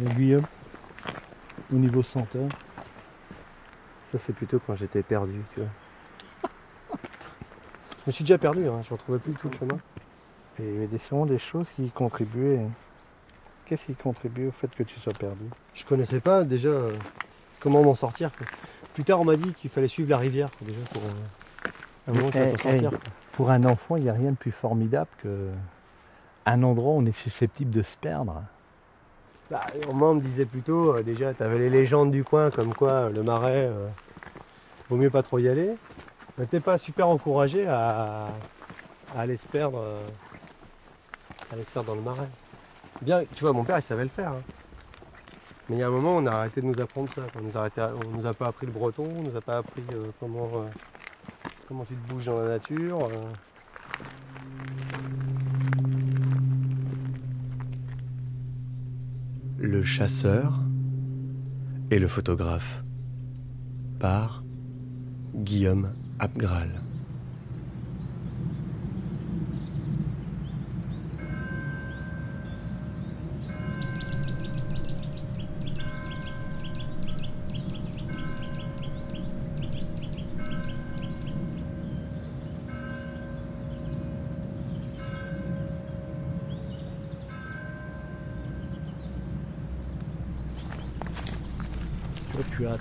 Et Guillaume, au niveau senteur, Ça, c'est plutôt quand j'étais perdu, tu vois. je me suis déjà perdu, hein, je ne retrouvais plus tout le chemin. et il y avait sûrement des choses qui contribuaient. Qu'est-ce qui contribue au fait que tu sois perdu? Je connaissais pas déjà euh, comment m'en sortir. quoi. Plus tard, on m'a dit qu'il fallait suivre la rivière, déjà, pour euh, un moment, Eh, sortir. eh. Pour un enfant, il n'y a rien de plus formidable que un endroit où on est susceptible de se perdre. Bah, moi, on me disait plutôt, euh, déjà, tu avais les légendes du coin, comme quoi euh, le marais, euh, vaut mieux pas trop y aller. On n'était pas super encouragé à, aller se perdre, à aller dans le marais. Bien, tu vois, mon père, il savait le faire. hein. Mais il y a un moment, on a arrêté de nous apprendre ça. On nous a, nous pas appris le breton, on nous a pas appris comment, tu te bouges dans la nature. Le chasseur et le photographe par Guillaume Abgral.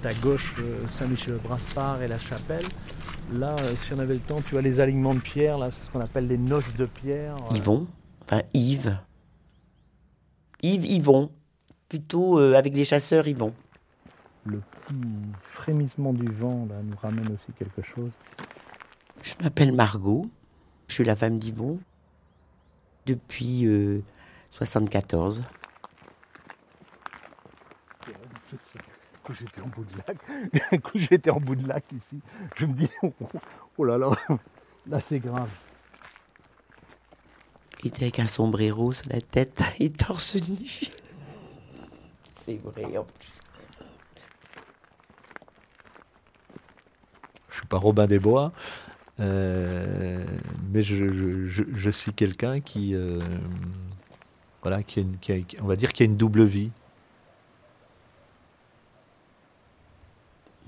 À gauche euh, Saint-Michel-Braspard et la chapelle. Là, euh, si on avait le temps, tu as les alignements de pierre, là, c'est ce qu'on appelle les noces de pierre. euh, Yvon, enfin Yves. Yves, Yvon. Plutôt euh, avec les chasseurs, Yvon. Le petit frémissement du vent là, nous ramène aussi quelque chose. Je m'appelle Margot. Je suis la femme d'Yvon. Depuis euh, coup j'étais en bout de lac, un coup j'étais en bout de lac ici, je me dis oh là là, là c'est grave. Il était avec un sombrero sur la tête et torse nu. C'est vrai. en plus. Je suis pas Robin des Bois, euh, mais je, je- je- je suis quelqu'un qui, euh, voilà, qui a, une, qui a- on va dire, qui a une double vie.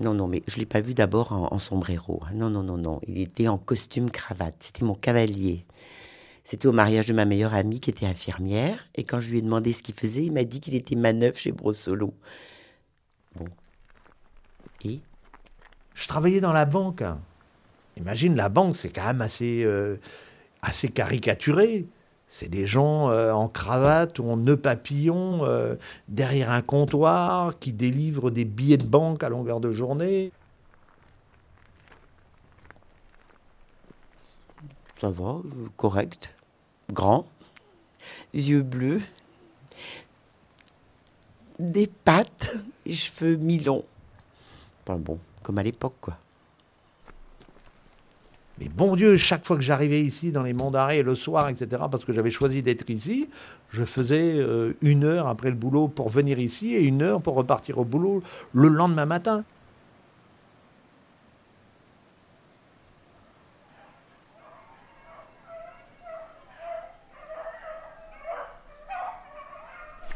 Non, non, mais je ne l'ai pas vu d'abord en, sombrero. Non, non, non, non. Il était en costume cravate. C'était mon cavalier. C'était au mariage de ma meilleure amie qui était infirmière. Et quand je lui ai demandé ce qu'il faisait, il m'a dit qu'il était manœuvre chez Brossolo. Bon. Et? Je travaillais dans la banque. Imagine, la banque, c'est quand même assez, euh, assez caricaturé. C'est des gens euh, en cravate ou en nœud papillon euh, derrière un comptoir qui délivrent des billets de banque à longueur de journée. ça va, correct. Grand. Yeux bleus. Des pattes. Cheveux mi-longs. Enfin bon, comme à l'époque, quoi. Mais bon Dieu, chaque fois que j'arrivais ici dans les monts d'arrêt le soir, etc., parce que j'avais choisi d'être ici, je faisais euh, une heure après le boulot pour venir ici et une heure pour repartir au boulot le lendemain matin.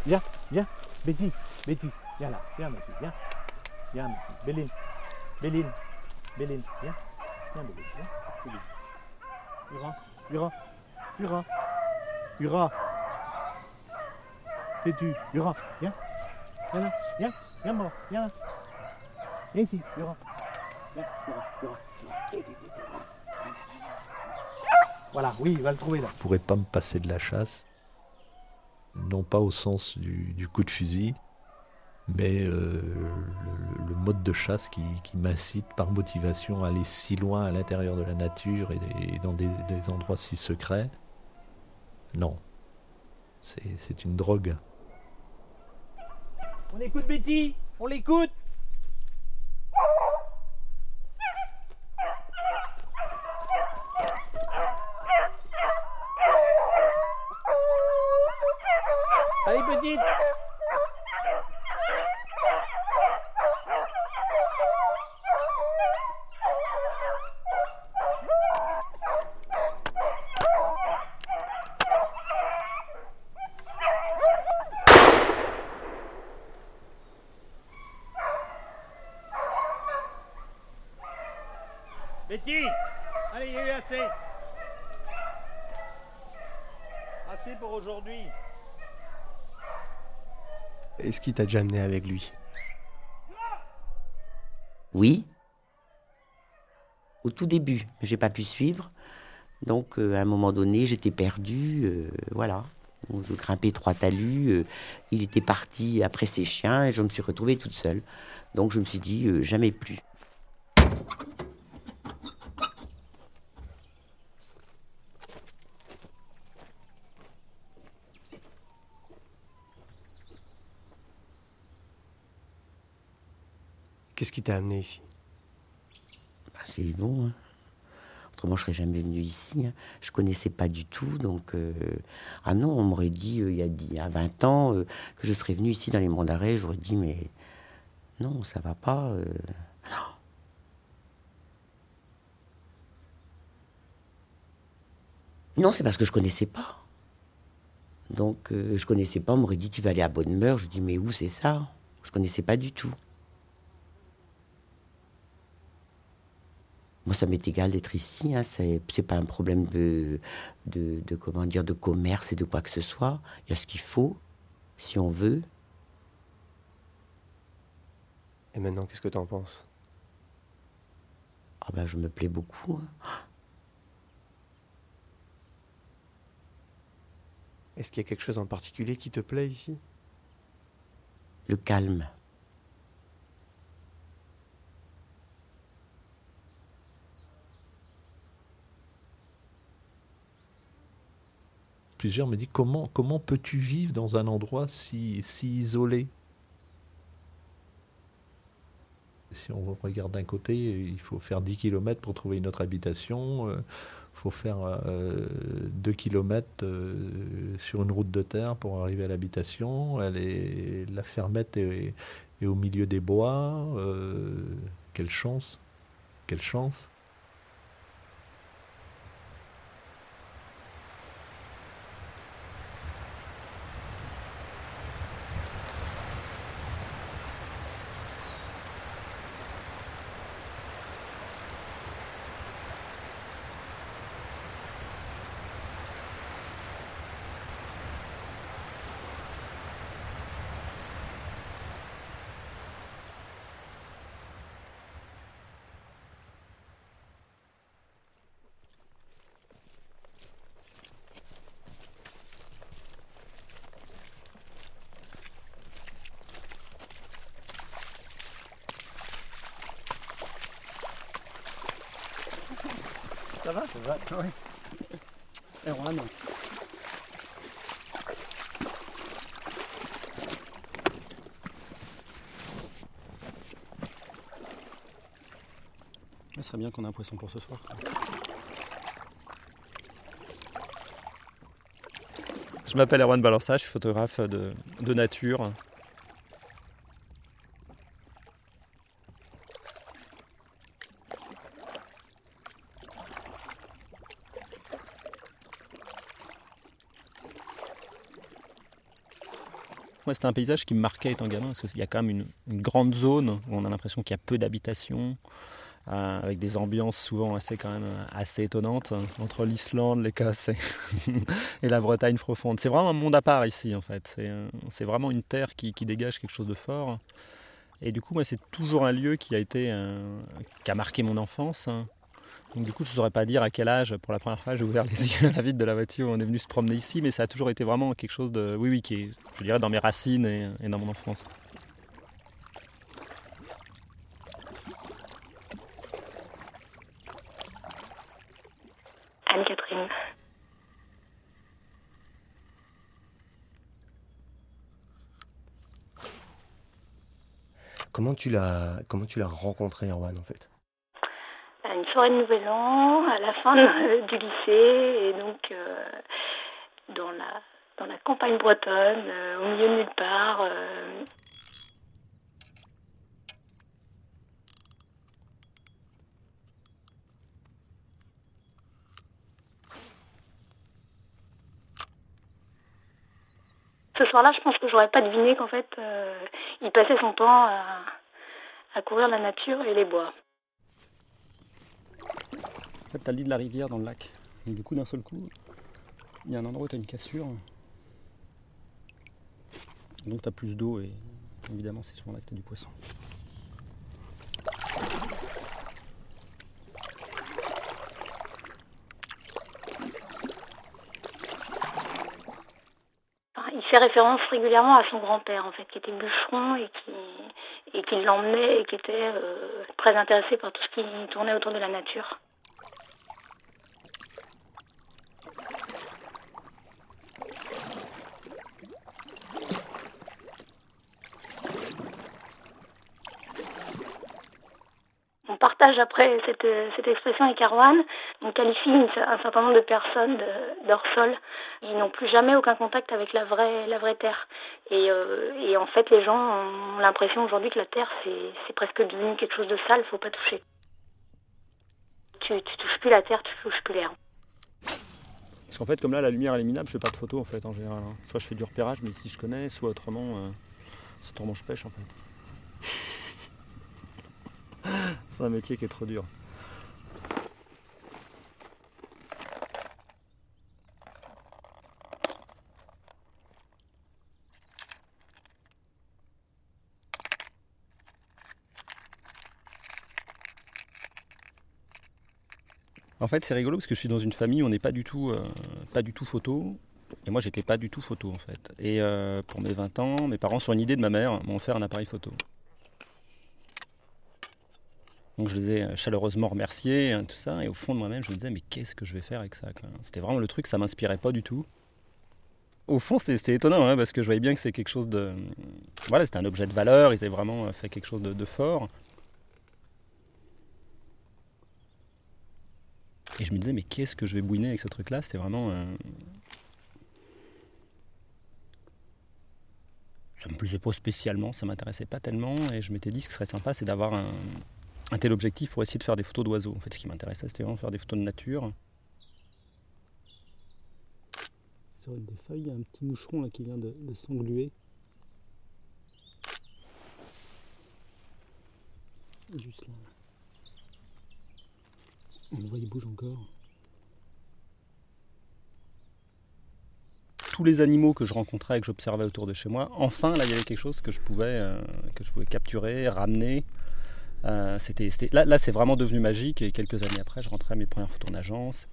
Viens, viens, Betty, Betty, viens là, viens fille, viens. Viens fille, Béline, Béline, Béline, viens. Viens Béline, viens. Béline. Ura, Ura, Ura, Ura. T'es-tu, Ura, viens. Viens là, viens, viens moi, viens là. Viens ici, Ura. Viens, Ura, Ura. Voilà, oui, il va le trouver là. Je pourrais pas me passer de la chasse, non pas au sens du coup de fusil, mais euh, le, mode de chasse qui, m'incite par motivation à aller si loin à l'intérieur de la nature et, dans des, endroits si secrets. Non, c'est une drogue. On écoute Betty, on l'écoute. Betty Allez, il y a eu assez. Assez pour aujourd'hui. Est-ce qu'il t'a déjà amené avec lui? Oui. Au tout début, j'ai pas pu suivre. Donc, euh, à un moment donné, j'étais perdue. euh, voilà. Je grimpais trois talus. euh, il était parti après ses chiens et je me suis retrouvée toute seule. Donc, je me suis dit, euh, jamais plus. Qu'est-ce qui t'a amené ici? Bah, c'est bon. hein. Autrement, je serais jamais venue ici. hein. Je connaissais pas du tout. Donc, euh, ah non, on m'aurait dit euh, il y a, a 20 ans euh, que je serais venue ici dans les monts d'arrêt. J'aurais dit, mais non, ça va pas. Non, c'est parce que je connaissais pas. Donc, je connaissais pas. On m'aurait dit, tu vas aller à Bonne-Meur. Je dis, mais où c'est ça? Je connaissais pas du tout. Moi, ça m'est égal d'être ici. Hein. C'est, pas un problème de, de, de, comment dire, de commerce et de quoi que ce soit. Il y a ce qu'il faut, si on veut. Et maintenant, qu'est-ce que t'en penses? Ah ben, je me plais beaucoup. hein. Est-ce qu'il y a quelque chose en particulier qui te plaît ici? Le calme. Me disent comment, comment peux-tu vivre dans un endroit si, si isolé? Si on regarde d'un côté, il faut faire 10 km pour trouver une autre habitation. Il faut faire 2 km sur une route de terre pour arriver à l'habitation. Elle est, la fermette est, au milieu des bois. euh, quelle chance Quelle chance Ça va Ça va Oui. Erwan Ce serait bien qu'on ait un poisson pour ce soir. Je m'appelle Erwan Balança, je suis photographe de, de nature. Moi, c'était un paysage qui me marquait étant gamin, parce qu'il y a quand même une, grande zone où on a l'impression qu'il y a peu d'habitations, euh, avec des ambiances souvent assez, quand même, euh, assez étonnantes, euh, entre l'Islande, l'Écosse et, et la Bretagne profonde. C'est vraiment un monde à part ici, en fait. C'est, euh, vraiment une terre qui, qui dégage quelque chose de fort. Et du coup, moi, c'est toujours un lieu qui a été, euh, qui a marqué mon enfance. hein. Donc du coup, je ne saurais pas dire à quel âge, pour la première fois, j'ai ouvert les yeux à la vitre de la voiture, on est venu se promener ici, mais ça a toujours été vraiment quelque chose de, oui, oui, qui est, je dirais, dans mes racines et, et dans mon enfance. Anne-Catherine. Comment tu l'as comment tu l'as rencontré Erwan en fait? Soirée de Nouvel An, à la fin du lycée, et donc euh, dans, la, dans la campagne bretonne, euh, au milieu de nulle part. euh, Ce soir-là, je pense que j'aurais pas deviné qu'en fait, il passait son temps à, à courir la nature et les bois. Fait, tu as le lit de la rivière dans le lac. Et du coup, d'un seul coup, il y a un endroit où tu as une cassure. Donc tu as plus d'eau et évidemment, c'est souvent là que tu as du poisson. Il fait référence régulièrement à son grand-père, en fait, qui était bûcheron et qui, l'emmenait et qui était euh, très intéressé par tout ce qui tournait autour de la nature. Après cette, cette expression avec Arwan. On qualifie un certain nombre de personnes de- d'hors-sol. Ils n'ont plus jamais aucun contact avec la vraie, la vraie terre. Et, euh, en fait, les gens ont l'impression aujourd'hui que la terre, c'est presque devenu quelque chose de sale, faut pas toucher. Tu, tu touches plus la terre, tu touches plus l'air. Parce qu'en fait, comme là, la lumière est minable, je fais pas de photos en fait en général. hein. Soit je fais du repérage, mais si je connais, soit autrement, euh, c'est autrement je pêche en fait. c'est un métier qui est trop dur. En fait, c'est rigolo parce que je suis dans une famille où on n'est pas du tout, euh, pas du tout photo. Et moi, j'étais pas du tout photo en fait. Et euh, pour mes 20 ans, mes parents, sur une idée de ma mère, m'ont offert un appareil photo. Donc je les ai chaleureusement remerciés, hein, tout ça. Et au fond de moi-même, je me disais, mais qu'est-ce que je vais faire avec ça C'était vraiment le truc, ça m'inspirait pas du tout. Au fond, c'était étonnant hein, parce que je voyais bien que c'est quelque chose de. Voilà, c'était un objet de valeur, ils avaient vraiment fait quelque chose de, de fort. Et je me disais, mais qu'est-ce que je vais bouiner avec ce truc-là? C'était vraiment. euh, Ça me plaisait pas spécialement, ça m'intéressait pas tellement. Et je m'étais dit, ce qui serait sympa, c'est d'avoir un, un tel objectif pour essayer de faire des photos d'oiseaux. En fait, ce qui m'intéressait, c'était vraiment faire des photos de nature. Sur une des feuilles, il y a un petit moucheron là, qui vient de, de s'engluer. Juste là. On le voit, il bouge encore. Tous les animaux que je rencontrais et que j'observais autour de chez moi, enfin là il y avait quelque chose que je pouvais, euh, que je pouvais capturer, ramener. Euh, c'était, Là, là c'est vraiment devenu magique et quelques années après je rentrais à mes premières photos en agence.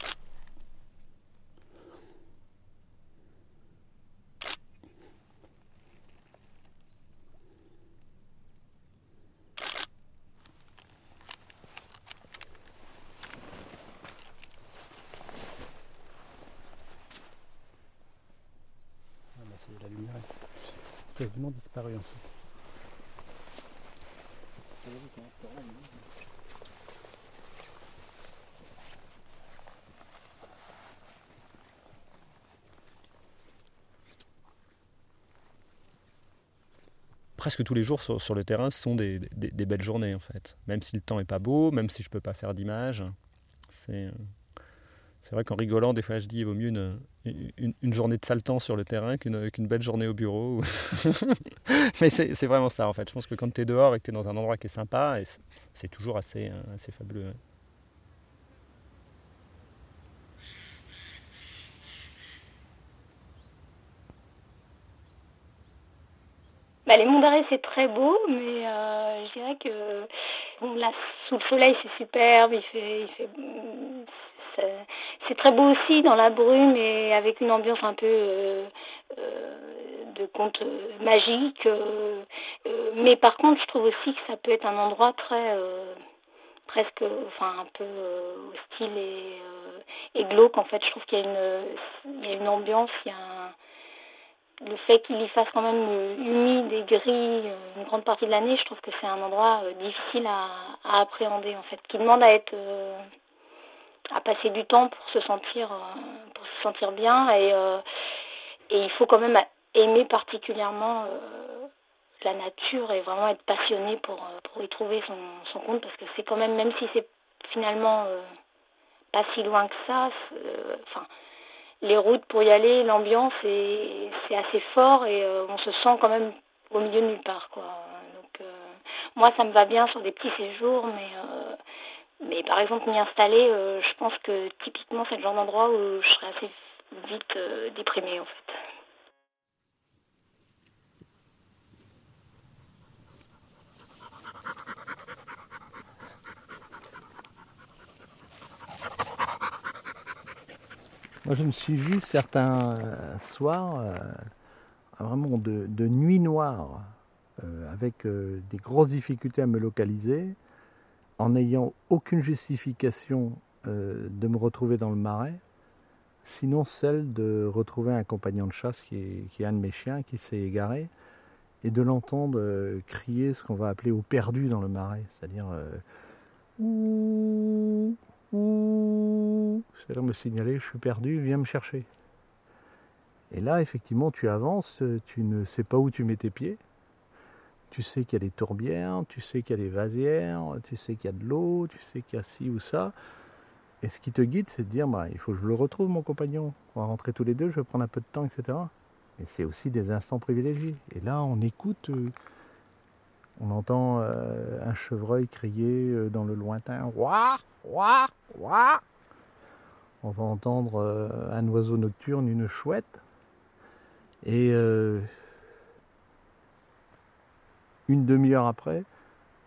Ah bah, la lumière quasiment disparue en fait. Presque tous les jours sur, le terrain ce sont des, belles journées en fait. Même si le temps est pas beau, même si je peux pas faire d'images. C'est, euh, c'est vrai qu'en rigolant, des fois je dis il vaut mieux une, une, journée de sale temps sur le terrain qu'une, belle journée au bureau. Mais c'est, vraiment ça en fait. Je pense que quand tu es dehors et que tu es dans un endroit qui est sympa, c'est, toujours assez, euh, assez fabuleux. Bah, les monts d'arrêt, c'est très beau, mais euh, je dirais que là, sous le soleil, c'est superbe. Il fait, il fait, c'est- très beau aussi dans la brume et avec une ambiance un peu euh, euh, de conte euh, magique. mais par contre, je trouve aussi que ça peut être un endroit très presque, enfin un peu hostile et, glauque. En fait, je trouve qu'il y a une, il y a une ambiance, il y a le fait qu'il y fasse quand même humide et gris une grande partie de l'année, je trouve que c'est un endroit difficile à, appréhender en fait, qui demande à être à passer du temps pour se sentir euh, pour se sentir bien et, euh, et il faut quand même aimer particulièrement euh, la nature et vraiment être passionné pour, pour y trouver son, son compte parce que c'est quand même même si c'est finalement pas si loin que ça, les routes pour y aller, l'ambiance, est- c'est assez fort et on se sent quand même au milieu de nulle part. Quoi. Donc, moi, ça me va bien sur des petits séjours, mais, Mais par exemple, m'y installer, euh, je pense que typiquement, c'est le genre d'endroit où je serais assez vite euh, déprimée en fait. Moi, je me suis vu certains euh, soirs euh, vraiment de, de nuit noire, avec des grosses difficultés à me localiser, en n'ayant aucune justification euh, de me retrouver dans le marais, sinon celle de retrouver un compagnon de chasse qui est, un de mes chiens qui s'est égaré, et de l'entendre euh, crier ce qu'on va appeler au perdu dans le marais, c'est-à-dire euh, ouh, ouh, c'est-à-dire me signaler je suis perdu, viens me chercher. Et là, effectivement, tu avances, tu ne sais pas où tu mets tes pieds. Tu sais qu'il y a des tourbières, tu sais qu'il y a des vasières, tu sais qu'il y a de l'eau, tu sais qu'il y a ci ou ça. Et ce qui te guide, c'est de dire, bah, il faut que je le retrouve, mon compagnon. On va rentrer tous les deux, je vais prendre un peu de temps, etc. Mais c'est aussi des instants privilégiés. Et là, on écoute, euh, on entend euh, un chevreuil crier euh, dans le lointain, Ouah, ouah, ouah. On va entendre un oiseau nocturne, une chouette. Et une demi-heure après,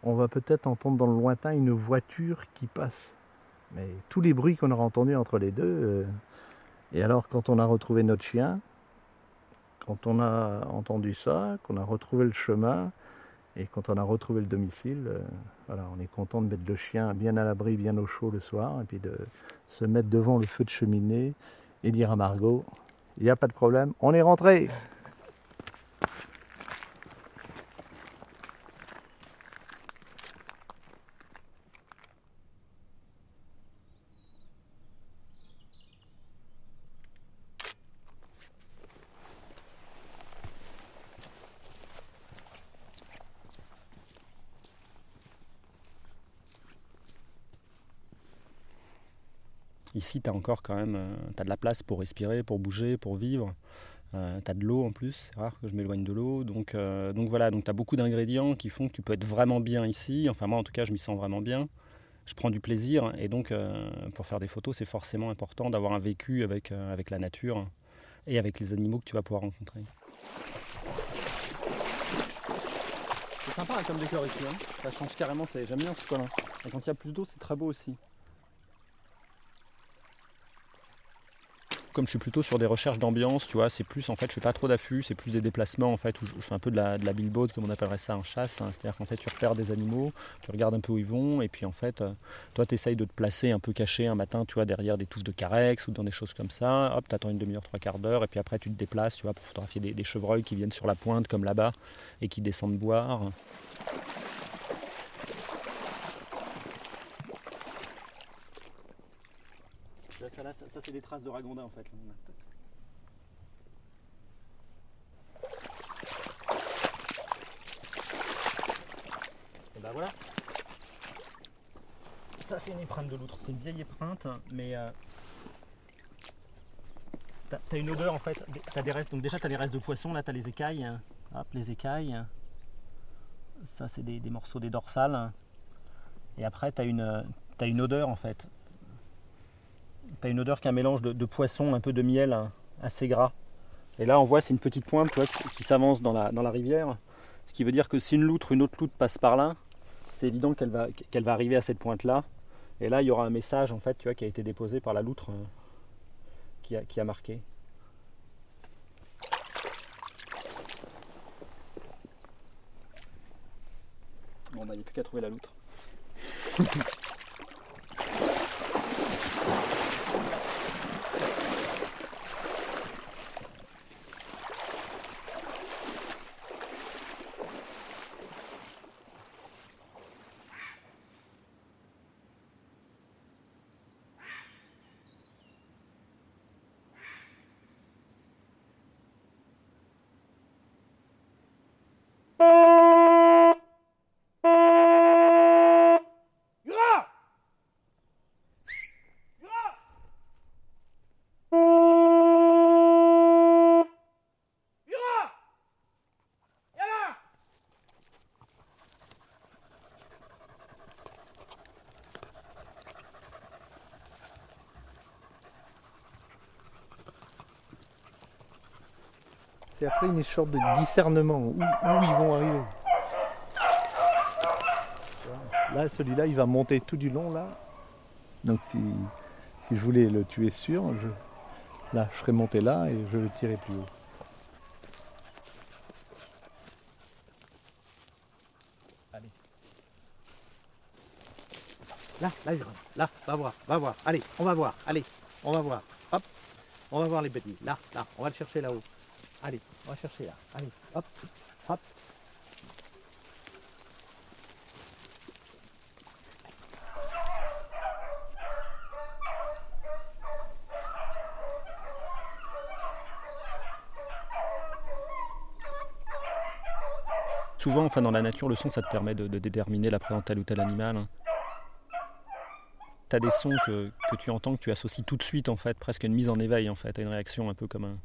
on va peut-être entendre dans le lointain une voiture qui passe. Mais tous les bruits qu'on aura entendus entre les deux. euh, et alors, quand on a retrouvé notre chien, quand on a entendu ça, qu'on a retrouvé le chemin, et quand on a retrouvé le domicile, euh, on est content de mettre le chien bien à l'abri, bien au chaud le soir, et puis de se mettre devant le feu de cheminée et dire à Margot, il n'y a pas de problème, on est rentré. Ici, tu as encore quand même euh, t'as de la place pour respirer, pour bouger, pour vivre. Euh, tu as de l'eau en plus, c'est rare que je m'éloigne de l'eau. Donc, euh, donc voilà, donc tu as beaucoup d'ingrédients qui font que tu peux être vraiment bien ici. Enfin, moi en tout cas, je m'y sens vraiment bien. Je prends du plaisir et donc euh, pour faire des photos, c'est forcément important d'avoir un vécu avec, avec la nature et avec les animaux que tu vas pouvoir rencontrer. C'est sympa hein, comme décor ici, hein. ça change carrément, j'aime bien ce coin-là. Et quand il y a plus d'eau, c'est très beau aussi. Comme je suis plutôt sur des recherches d'ambiance, tu vois, c'est plus en fait, je fais pas trop d'affût, c'est plus des déplacements en fait, où je, fais un peu de la, de comme on appellerait ça en chasse. hein. C'est-à-dire qu'en fait, tu repères des animaux, tu regardes un peu où ils vont, et puis en fait, euh, toi, tu essayes de te placer un peu caché un matin, tu vois, derrière des touffes de carex ou dans des choses comme ça. Hop, t'attends une demi-heure, trois quarts d'heure, et puis après, tu te déplaces, tu vois, pour photographier des chevreuils qui viennent sur la pointe, comme là-bas, et qui descendent boire. Ça, c'est des traces de ragondin en fait. Et ben voilà. Ça c'est une épreinte de loutre. C'est une vieille épreinte, mais euh, t'as une odeur en fait. T'as des restes. Donc déjà t'as les restes de poisson. Là t'as les écailles. Hop les écailles. Ça c'est des, morceaux des dorsales. Et après t'as une t'as une odeur en fait. T'as une odeur qui est un mélange de, poisson, un peu de miel, hein, assez gras. Et là, on voit, c'est une petite pointe tu qui, s'avance dans la, rivière. Ce qui veut dire que si une loutre, une autre loutre passe par là, c'est évident qu'elle va, qu'elle va arriver à cette pointe-là. Et là, il y aura un message en fait, tu vois, qui a été déposé par la loutre euh, qui, a, qui a marqué. Bon, bah, il n'y a plus qu'à trouver la loutre. Après une sorte de discernement où, ils vont arriver. Là, celui-là, il va monter tout du long là. Donc si, si je voulais le tuer sûr, je, là, je serais monté là et je le tirais plus haut. Allez. Là, là, là, va voir, va voir. Allez, on va voir. Allez, on va voir. Hop, on va voir les petits. Là, là, on va le chercher là-haut. Allez, on va chercher là. Allez, hop, hop. Souvent, enfin, dans la nature, le son, ça te permet de, de déterminer la présence de tel ou tel animal. Tu as des sons que, que tu entends, que tu associes tout de suite, en fait, presque une mise en éveil, en fait, à une réaction un peu comme un,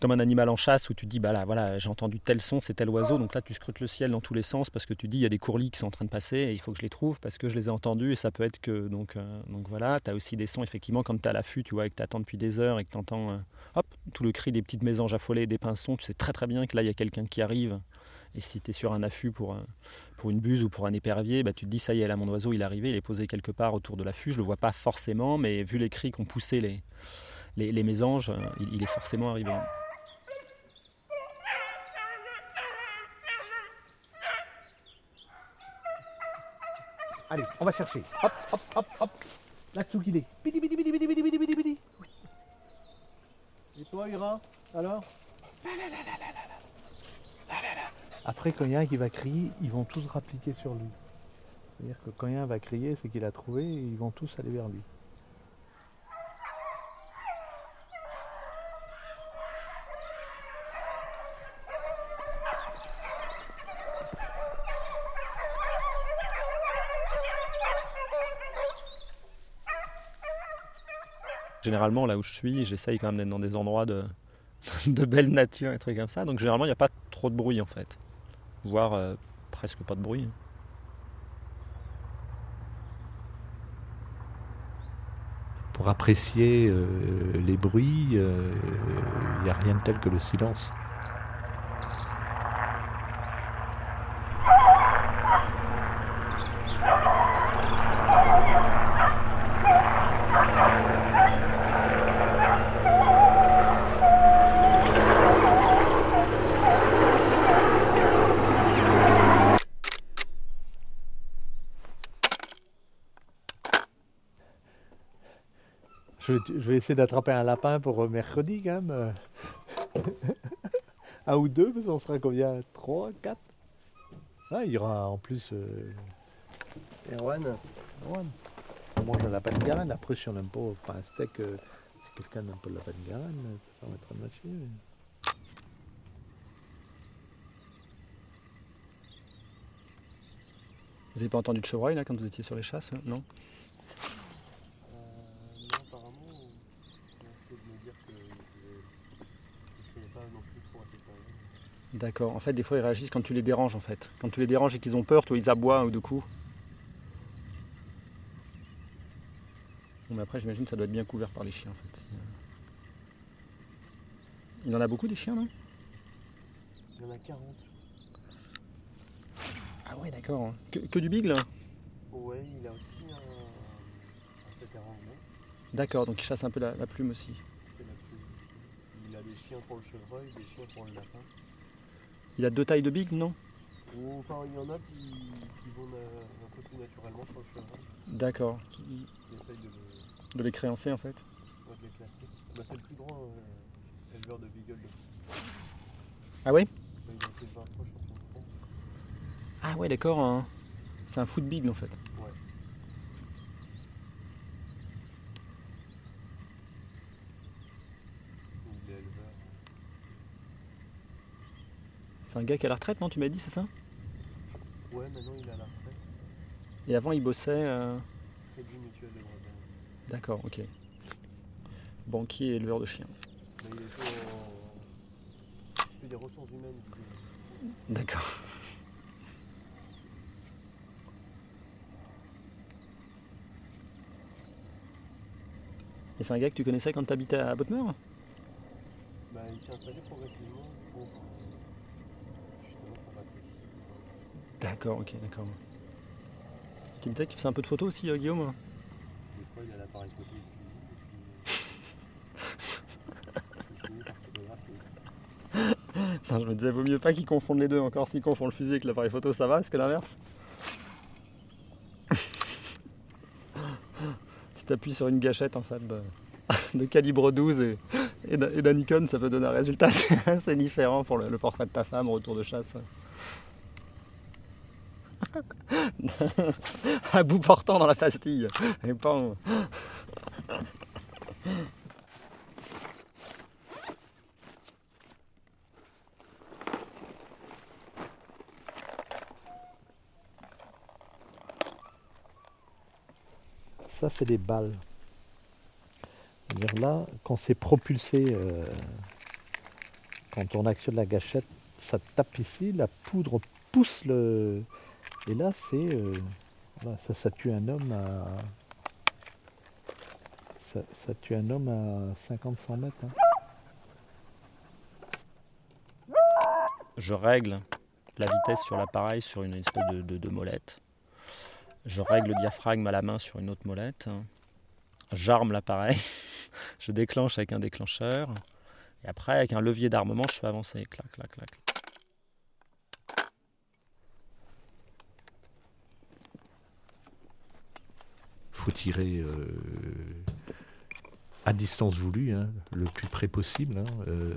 comme un animal en chasse où tu dis, bah là, voilà, j'ai entendu tel son, c'est tel oiseau, donc là, tu scrutes le ciel dans tous les sens parce que tu dis, il y a des courlis qui sont en train de passer et il faut que je les trouve parce que je les ai entendus et ça peut être que. Donc, euh, donc voilà, tu as aussi des sons, effectivement, quand tu à l'affût, tu vois, et que tu attends depuis des heures et que tu entends, euh, hop, tout le cri des petites mésanges affolées, des pinsons, tu sais très très bien que là, il y a quelqu'un qui arrive. Et si tu es sur un affût pour, un- pour une buse ou pour un épervier, bah, tu te dis ça y est, là mon oiseau il est arrivé, il est posé quelque part autour de l'affût. Je le vois pas forcément, mais vu les cris qu'ont poussé les, les, mésanges, euh, il est forcément arrivé. Allez, on va chercher. Hop, hop, hop, hop. Là-dessous qu'il est. Bidi, bidi, bidi, bidi, bidi, bidi, bidi. Et toi, Ira Alors? Après, quand il y a un qui va crier, ils vont tous rappliquer sur lui. C'est-à-dire que quand il y a un va crier, c'est qu'il a trouvé et ils vont tous aller vers lui. Généralement, là où je suis, j'essaye quand même d'être dans des endroits de, de belle nature et trucs comme ça. Donc généralement, il n'y a pas trop de bruit en fait. Voire euh, presque pas de bruit. Pour apprécier euh, les bruits, euh, il n'y a rien de tel que le silence. Je, vais- je vais essayer d'attraper un lapin pour euh, mercredi quand même. euh. un ou deux, parce qu'on sera combien? Trois, quatre? Ah, il y aura en plus. Euh, Erwan, Erwan. on mange un lapin de garenne. Après, si on n'aime pas, enfin, un steak, euh, si quelqu'un n'aime pas le lapin de garenne, ça permettra de matcher. mais- Vous n'avez pas entendu de chevreuil là quand vous étiez sur les chasses Non non, apparemment, on a essayé de me dire que je ne pas non plus trop à cette période. D'accord. En fait, des fois, ils réagissent quand tu les déranges en fait. Quand tu les déranges et qu'ils ont peur, toi, ils aboient ou de coups. Bon, mais après, j'imagine que ça doit être bien couvert par les chiens en fait. Il en a beaucoup des chiens, non? Il y en a 40. Ah ouais, d'accord. Que, que du bigle Ouais, il a aussi un, un 7 errant blanc. D'accord, donc il chasse un peu la, la plume aussi. La Il a des chiens pour le chevreuil, des chiens pour le lapin. Il a deux tailles de bigle, non? Enfin, il y en a qui, qui vont un peu plus naturellement sur le chevreuil. D'accord. Qui- Qui essayent de, le- De les créancer en fait. ouais, de les classer. Bah, c'est le plus grand euh, éleveur de beagle. Ah ouais? Bah, il a fait 20 fois champion de France. Ah ouais, d'accord. hein. C'est un foot bigle en fait. Ouais. Il est éleveur. C'est un gars qui est à la retraite, non Tu m'as dit, c'est ça Ouais, maintenant il est à la retraite. Et avant, il bossait. euh, Crédit mutuel de Bretagne. D'accord, ok. Banquier et éleveur de chiens. Mais il était en. Des ressources humaines. D'accord. Et c'est un gars que tu connaissais quand tu habitais à Bottmer Bah, il s'est installé progressivement pour justement pour apprécier. D'accord, ok, d'accord. Tu me disais qu'il faisait un peu de photos aussi, euh, Guillaume Des fois, il y a l'appareil photo. Non, je me disais, vaut mieux pas qu'ils confondent les deux. Encore s'ils confondent le fusil avec l'appareil photo, ça va Est-ce que l'inverse Si tu appuies sur une gâchette en fait de, de calibre 12 et, et d'un Nikon, ça peut donner un résultat assez, différent pour le, le portrait de ta femme retour de chasse. à bout portant dans la pastille. Et. Ça, c'est des balles. C'est-à-dire là, quand c'est propulsé, euh, quand on actionne la gâchette, ça tape ici, la poudre pousse le. Et là, c'est. euh, ça, ça tue un homme à. Ça, tue un homme à 50-100 mètres. hein. je règle la vitesse sur l'appareil sur une espèce de, de- de molette. Je règle le diaphragme à la main sur une autre molette. J'arme l'appareil. je déclenche avec un déclencheur. Et après, avec un levier d'armement, je fais avancer. Clac, clac, clac. Tirer euh, à distance voulue, hein, le plus près possible, hein, euh,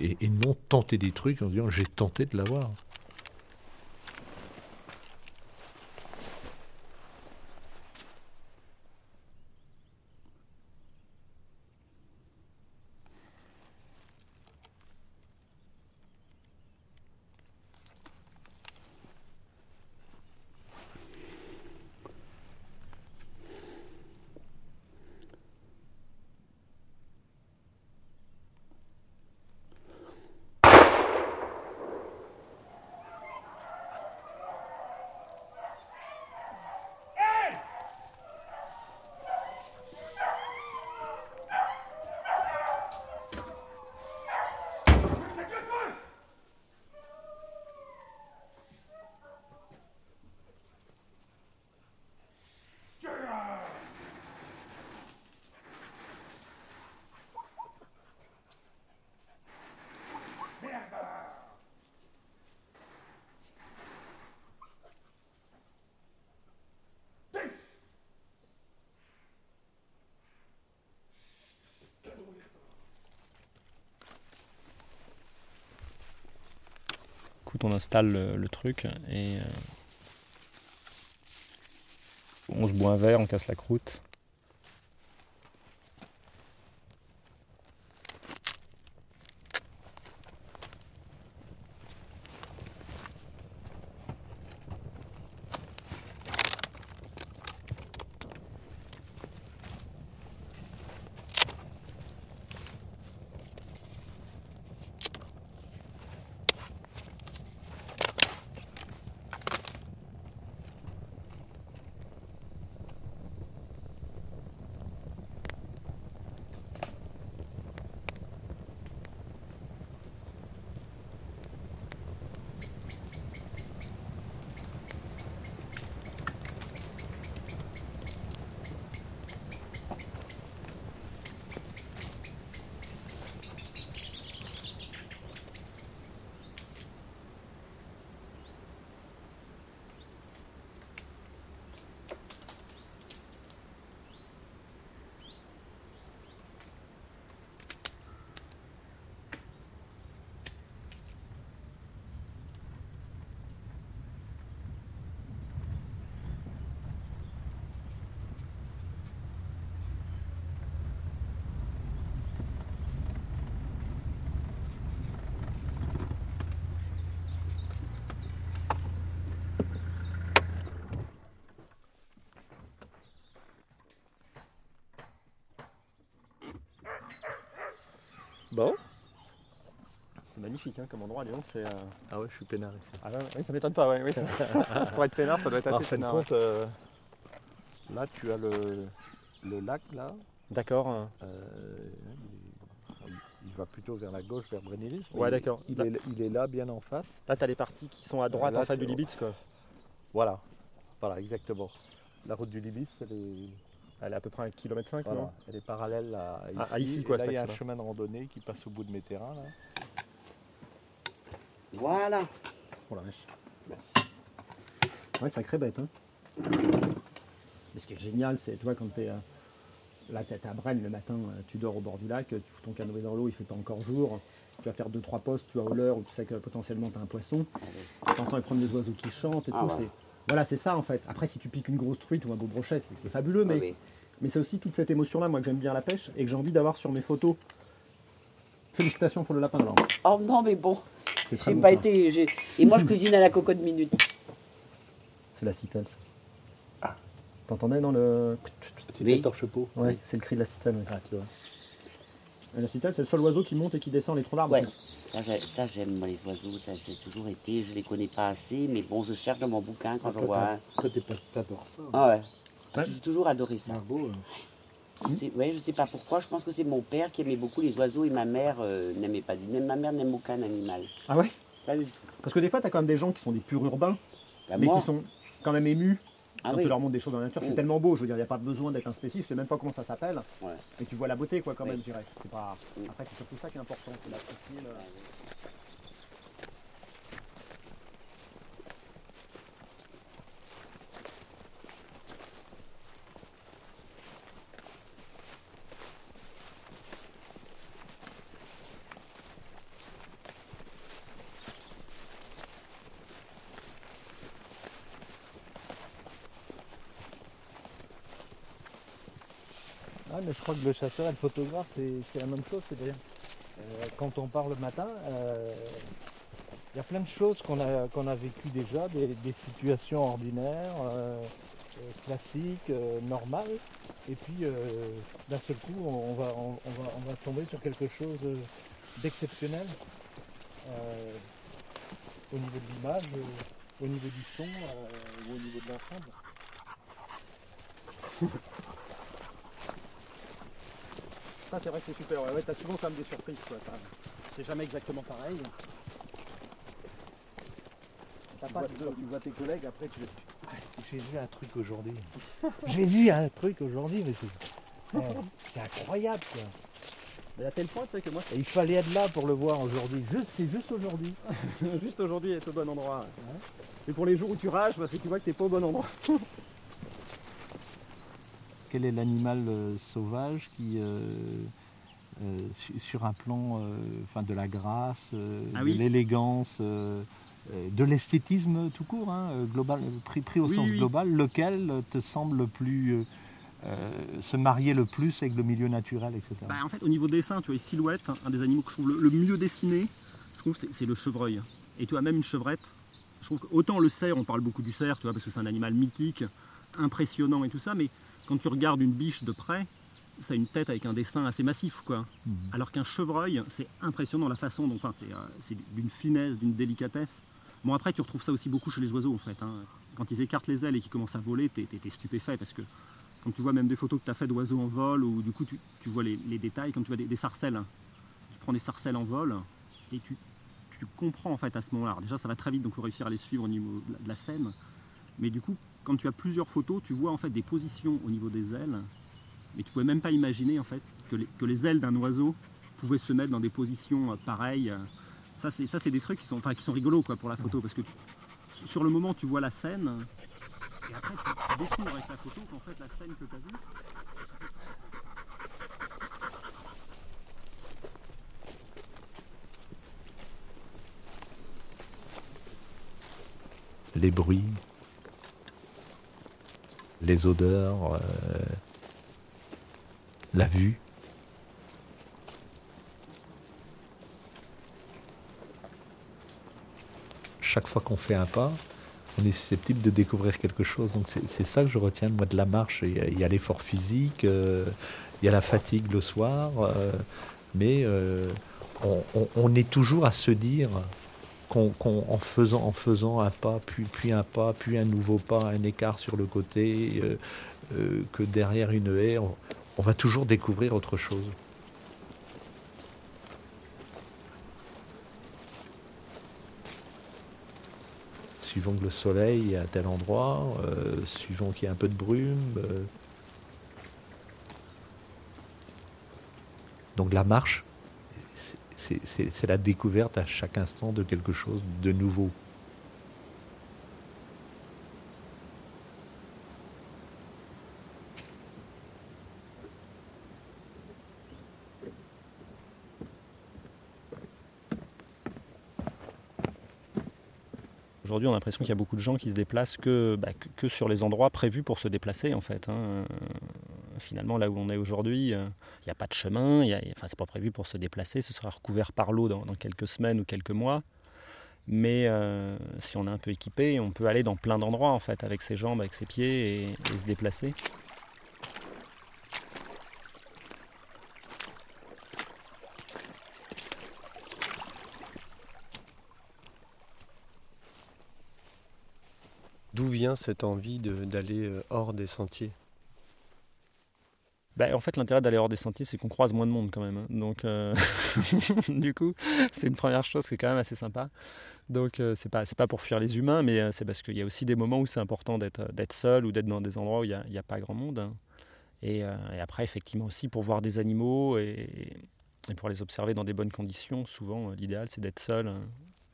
et non tenter des trucs en disant j'ai tenté de l'avoir. On installe le, le truc et euh, on se boit un verre, on casse la croûte. Bon. C'est magnifique hein, comme endroit, Lyon. C'est, euh, Ah ouais, je suis peinard ici. Ah ouais, oui, ça m'étonne pas, ouais, oui. Pour être peinard, ça doit être assez peinard. compte, euh, là, tu as le, le lac, là. D'accord. hein. euh, il, il va plutôt vers la gauche, vers Brénélis. mais Ouais, il- d'accord. Il, est, il est là, bien en face. Là, t'as les parties qui sont à droite Là, en face du Libitz, quoi. Voilà, voilà, exactement. La route du Libis, elle est, Elle est à peu près à 1 km 5, voilà, non? Elle est parallèle à ici. Ah, à ici, Et là, il y a un chemin de randonnée qui passe au bout de mes terrains. Là. Voilà. Oh la vache. Ouais, sacré bête, hein. Mais ce qui est génial, c'est, tu vois, quand t'es. euh, là, t'es à Brenne le matin, euh, tu dors au bord du lac, tu fous ton canoë dans l'eau, il fait pas encore jour. Tu vas faire 2-3 postes, tu vas au leurre où tu sais que potentiellement t'as un poisson. Tu entends les premiers oiseaux qui chantent et Ah tout. ouais. c'est- Voilà, c'est ça en fait. Après, si tu piques une grosse truite ou un beau brochet, c'est, c'est fabuleux, mais, Oui. mais c'est aussi toute cette émotion-là, moi, que j'aime bien la pêche et que j'ai envie d'avoir sur mes photos. Félicitations pour le lapin alors. Oh non, mais bon, C'est très j'ai bon, pas ça. été. Et moi, je cuisine à la cocotte minute. C'est la citelle. ça. T'entendais dans le. C'est Oui. oui. torche-peau. Ouais, c'est le cri de la citelle. ouais. tu vois. La citelle, c'est le seul oiseau qui monte et qui descend les troncs d'arbres. Ouais. Ça, j'ai- ça, j'aime les oiseaux, ça c'est toujours été. Je les connais pas assez, mais bon, je cherche dans mon bouquin quand je vois un. Toi, t'es pas- t'adores ça. Ah ouais. Ouais. J'ai toujours adoré ça. C'est beau. hein. Je sais, ouais, je sais pas pourquoi. Je pense que c'est mon père qui aimait beaucoup les oiseaux et ma mère euh, n'aimait pas. Même ma mère n'aime aucun animal. Ah ouais? Pas du tout. Parce que des fois, t'as quand même des gens qui sont des purs urbains, Bah, mais moi, qui sont quand même émus ah quand oui. tu leur montres des choses dans la nature. C'est tellement beau, je veux dire, il n'y a pas besoin d'être un spécialiste, tu sais même pas comment ça s'appelle. Ouais. Et tu vois la beauté, quoi, quand Oui. même, je dirais. Pas... Après, c'est surtout ça qui est important, c'est l'apprécier. Le- Ah, mais je crois que le chasseur et le photographe, c'est c'est la même chose. C'est-à-dire, euh, quand on part le matin, euh, il y a plein de choses qu'on a, a vécues déjà, des, des situations ordinaires, euh, classiques, normales. Et puis, d'un seul coup, on, va, on, va, on va tomber sur quelque chose d'exceptionnel au niveau de l'image, au niveau du son ou au niveau de l'ensemble. Ça, c'est vrai que c'est super. Ouais, ouais, t'as souvent quand même des surprises, quoi. C'est jamais exactement pareil. T'as pas tu, vois, tu vois tes collègues, après tu Ah, J'ai vu un truc aujourd'hui. J'ai vu un truc aujourd'hui, mais c'est eh, c'est incroyable quoi. Mais à tel point, tu sais que moi, Et il fallait être là pour le voir aujourd'hui. Juste, c'est juste aujourd'hui. juste aujourd'hui, être au bon endroit. Et pour les jours où tu rages, parce que tu vois que t'es pas au bon endroit. Quel est l'animal euh, sauvage qui, euh, euh, su- sur un plan enfin, de la grâce, Ah de l'élégance, de l'esthétisme tout court, hein, global, pris, pris au Oui, sens oui. global, lequel te semble le plus euh, se marier le plus avec le milieu naturel, etc. Bah, en fait, au niveau dessin, tu vois, les silhouettes, un des animaux que je trouve le, le mieux dessiné, je trouve, c'est c'est le chevreuil. Et tu vois, même une chevrette, je trouve que autant le cerf, on parle beaucoup du cerf, tu vois, parce que c'est un animal mythique, impressionnant et tout ça, mais quand tu regardes une biche de près, ça a une tête avec un dessin assez massif, quoi. Mhm. Alors qu'un chevreuil, c'est impressionnant la façon, dont, enfin, c'est euh, c'est d'une finesse, d'une délicatesse. Bon, après, tu retrouves ça aussi beaucoup chez les oiseaux, en fait. hein. Quand ils écartent les ailes et qu'ils commencent à voler, t'es t'es stupéfait, parce que quand tu vois même des photos que tu as fait d'oiseaux en vol, ou du coup tu, tu vois les, les détails, quand tu vois des, des sarcelles, hein. tu prends des sarcelles en vol, et tu, tu comprends en fait à ce moment-là. Déjà ça va très vite, donc il faut réussir à les suivre au niveau de la scène, mais du coup quand tu as plusieurs photos, tu vois en fait des positions au niveau des ailes, mais tu pouvais même pas imaginer en fait que les, que les ailes d'un oiseau pouvaient se mettre dans des positions euh, pareilles. Ça c'est, ça c'est des trucs qui sont, enfin, qui sont rigolos quoi, pour la photo, parce que sur le moment tu vois la scène, et après, tu, tu découvres avec la photo qu'en fait, la scène que tu as vue, les bruits, les odeurs, euh, la vue. Chaque fois qu'on fait un pas, on est susceptible de découvrir quelque chose. Donc c'est ça que je retiens moi de la marche. Il y a- l'effort physique, euh, il y a la fatigue le soir, euh, mais on est toujours à se dire en, faisant, un pas, puis, un pas, puis un nouveau pas, un écart sur le côté, euh, euh, que derrière une haie, on, va toujours découvrir autre chose. suivant que le soleil est à tel endroit, euh, suivant qu'il y a un peu de brume. Donc la marche, c'est- la découverte à chaque instant de quelque chose de nouveau. Aujourd'hui, on a l'impression qu'il y a beaucoup de gens qui se déplacent que, bah, que sur les endroits prévus pour se déplacer, en fait. hein. Finalement, là où on est aujourd'hui, euh, il n'y a pas de chemin, il y a- enfin, c'est pas prévu pour se déplacer, ce sera recouvert par l'eau dans, quelques semaines ou quelques mois. Mais euh, si on est un peu équipé, on peut aller dans plein d'endroits, en fait, avec ses jambes, avec ses pieds et, se déplacer. D'où vient cette envie d'aller euh, hors des sentiers? Bah, en fait, l'intérêt d'aller hors des sentiers, c'est qu'on croise moins de monde quand même. hein. Donc, euh, du coup, c'est une première chose qui est quand même assez sympa. Donc, euh, c'est pas pas pour fuir les humains, mais euh, c'est parce qu'il y a aussi des moments où c'est important d'être euh, seul ou d'être dans des endroits où il n'y a, pas grand monde. hein. Et, après, effectivement aussi pour voir des animaux et, pour les observer dans des bonnes conditions. Souvent, l'idéal, c'est d'être seul hein,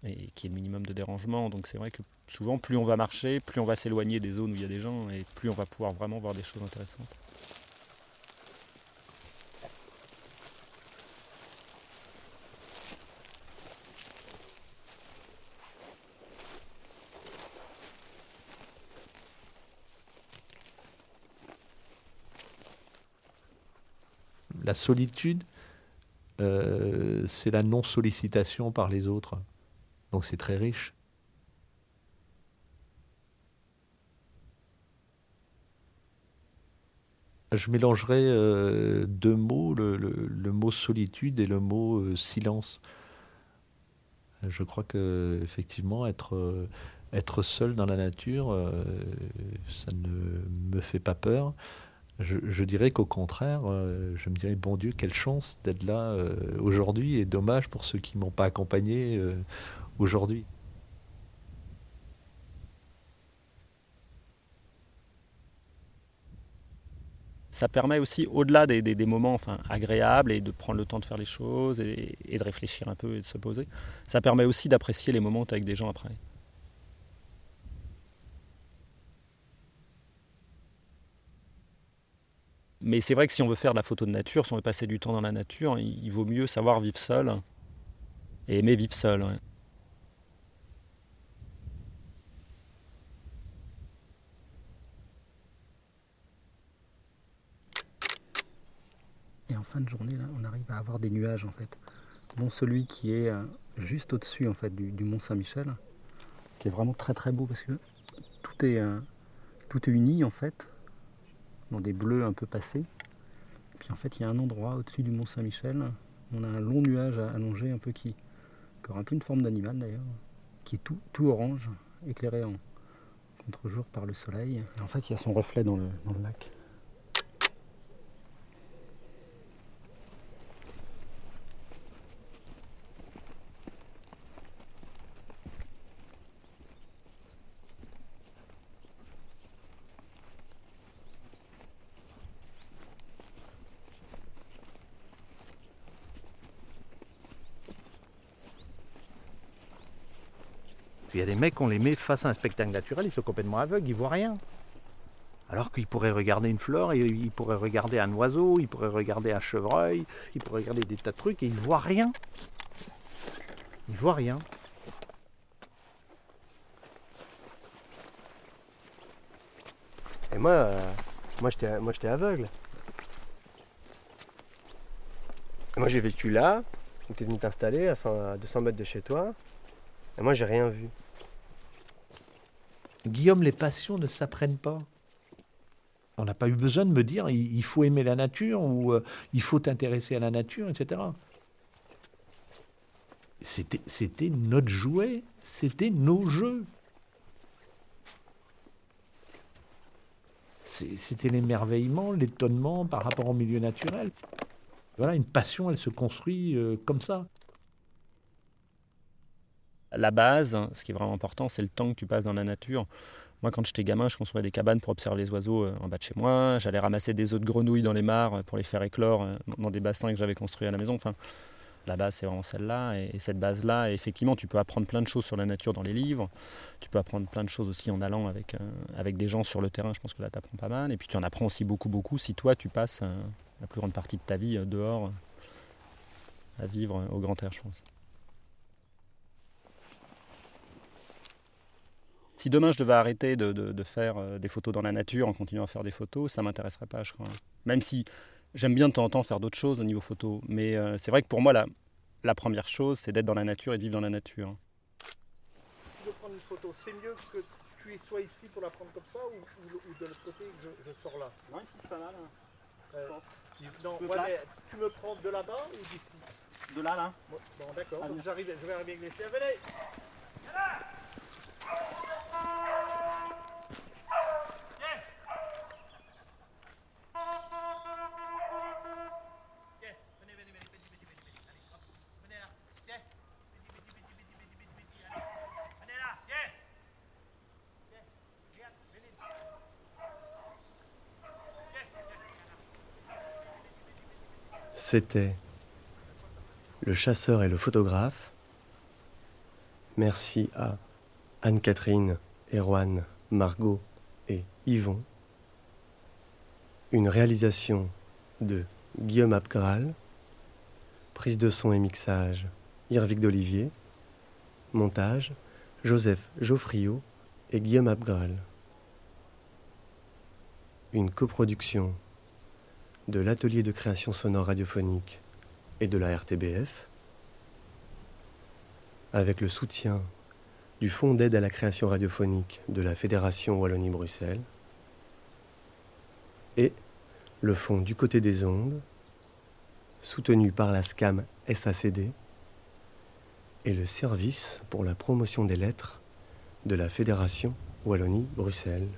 et qu'il y ait le minimum de dérangement. Donc, c'est vrai que souvent, plus on va marcher, plus on va s'éloigner des zones où il y a des gens et plus on va pouvoir vraiment voir des choses intéressantes. La solitude, euh, c'est la non-sollicitation par les autres. Donc c'est très riche. Je mélangerais euh, deux mots, le, mot solitude et le mot euh, silence. Je crois que effectivement être, seul dans la nature, ça ne me fait pas peur. Je, dirais qu'au contraire, euh, je me dirais, bon Dieu, quelle chance d'être là euh, aujourd'hui et dommage pour ceux qui ne m'ont pas accompagné euh, aujourd'hui. ça permet aussi, au-delà des, moments enfin, agréables et de prendre le temps de faire les choses et, de réfléchir un peu et de se poser, ça permet aussi d'apprécier les moments avec des gens après. Mais c'est vrai que si on veut faire de la photo de nature, si on veut passer du temps dans la nature, il, vaut mieux savoir vivre seul et aimer vivre seul. Et en fin de journée, là, on arrive à avoir des nuages en fait. Dont celui qui est euh, juste au-dessus en fait du, du Mont Saint-Michel, qui est vraiment très très beau parce que tout est, euh, tout est uni en fait, dans des bleus un peu passés. Puis en fait, il y a un endroit au-dessus du Mont Saint-Michel, on a un long nuage allongé un peu qui, qui aura un peu une forme d'animal d'ailleurs, qui est tout, tout orange, éclairé en contre-jour par le soleil. Et en fait, il y a son reflet dans le, dans le lac. Il y a des mecs, on les met face à un spectacle naturel, ils sont complètement aveugles, ils voient rien. Alors qu'ils pourraient regarder une fleur, ils pourraient regarder un oiseau, ils pourraient regarder un chevreuil, ils pourraient regarder des tas de trucs et ils voient rien. Ils voient rien. Et moi, euh, moi j'étais aveugle. Moi j'ai vécu là, où tu venu t'installer à 100 à 200 mètres de chez toi. Moi j'ai rien vu. Guillaume, les passions ne s'apprennent pas. On n'a pas eu besoin de me dire il faut aimer la nature ou euh, il faut t'intéresser à la nature, etc. C'était, notre jouet, c'était nos jeux. C'était l'émerveillement, l'étonnement par rapport au milieu naturel. Voilà, une passion, elle se construit euh, comme ça. La base, ce qui est vraiment important, c'est le temps que tu passes dans la nature. Moi, quand j'étais gamin, je construisais des cabanes pour observer les oiseaux euh, en bas de chez moi. J'allais ramasser des œufs de grenouilles dans les mares euh, pour les faire éclore euh, dans des bassins que j'avais construits à la maison. Enfin, la base, c'est vraiment celle-là. Et cette base-là, effectivement, tu peux apprendre plein de choses sur la nature dans les livres. Tu peux apprendre plein de choses aussi en allant avec, avec des gens sur le terrain. Je pense que là, tu apprends pas mal. Et puis, tu en apprends aussi beaucoup, beaucoup si toi, tu passes la plus grande partie de ta vie dehors à vivre au grand air, je pense. Si demain je devais arrêter de, faire euh, des photos dans la nature en continuant à faire des photos, ça m'intéresserait pas, je crois. Même si j'aime bien de temps en temps faire d'autres choses au niveau photo. Mais euh, c'est vrai que pour moi, la, la première chose, c'est d'être dans la nature et de vivre dans la nature. Tu veux prendre une photo, c'est mieux que tu sois ici pour la prendre comme ça ou, de l'autre côté que je, sors là? Non, ici c'est pas mal. Hein. Euh, non, tu me prends de là-bas ou d'ici? De là, là. Bon, d'accord, j'arrive, je vais arriver avec les Venez C'était Le chasseur et le photographe. Merci à Anne-Catherine, Erwan, Margot et Yvon. Une réalisation de Guillaume Abgral. Prise de son et mixage Irvic d'Olivier. Montage Joseph Geoffriot et Guillaume Abgral. Une coproduction de l'atelier de création sonore radiophonique et de la RTBF, avec le soutien du Fonds d'aide à la création radiophonique de la Fédération Wallonie-Bruxelles et le Fonds du côté des ondes, soutenu par la SCAM SACD et le Service pour la promotion des lettres de la Fédération Wallonie-Bruxelles.